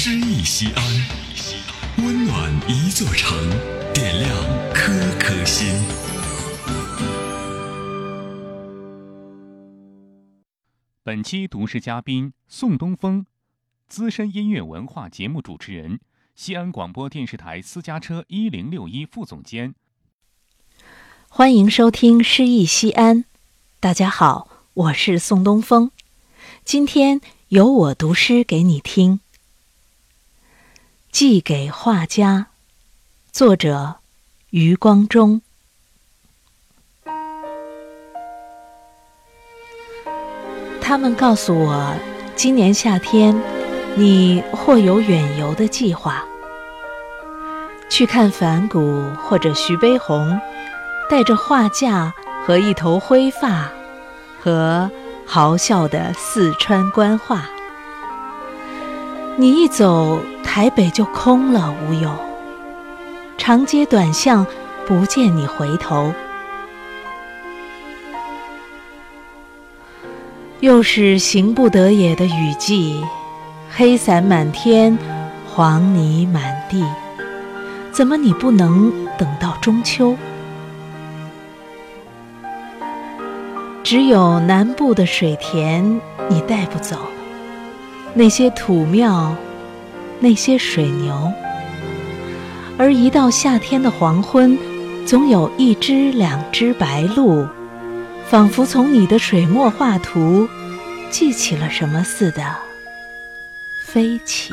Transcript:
诗意西安，温暖一座城，点亮颗颗心。本期读诗嘉宾宋东风，资深音乐文化节目主持人，西安广播电视台私家车一零六一副总监。欢迎收听《诗意西安》，大家好，我是宋东风，今天由我读诗给你听，《寄给画家》，作者余光中。他们告诉我，今年夏天你或有远游的计划，去看梵谷或者徐悲鸿。带着画架和一头灰发，和豪笑的四川官话，你一走，台北就空了无有，长街短巷不见你回头。又是行不得也的雨季，黑伞满天，黄泥满地，怎么你不能等到中秋？只有南部的水田你带不走，那些土庙，那些水牛。而一到夏天的黄昏，总有一只两只白鹭，仿佛从你的水墨画图记起了什么似的，飞起。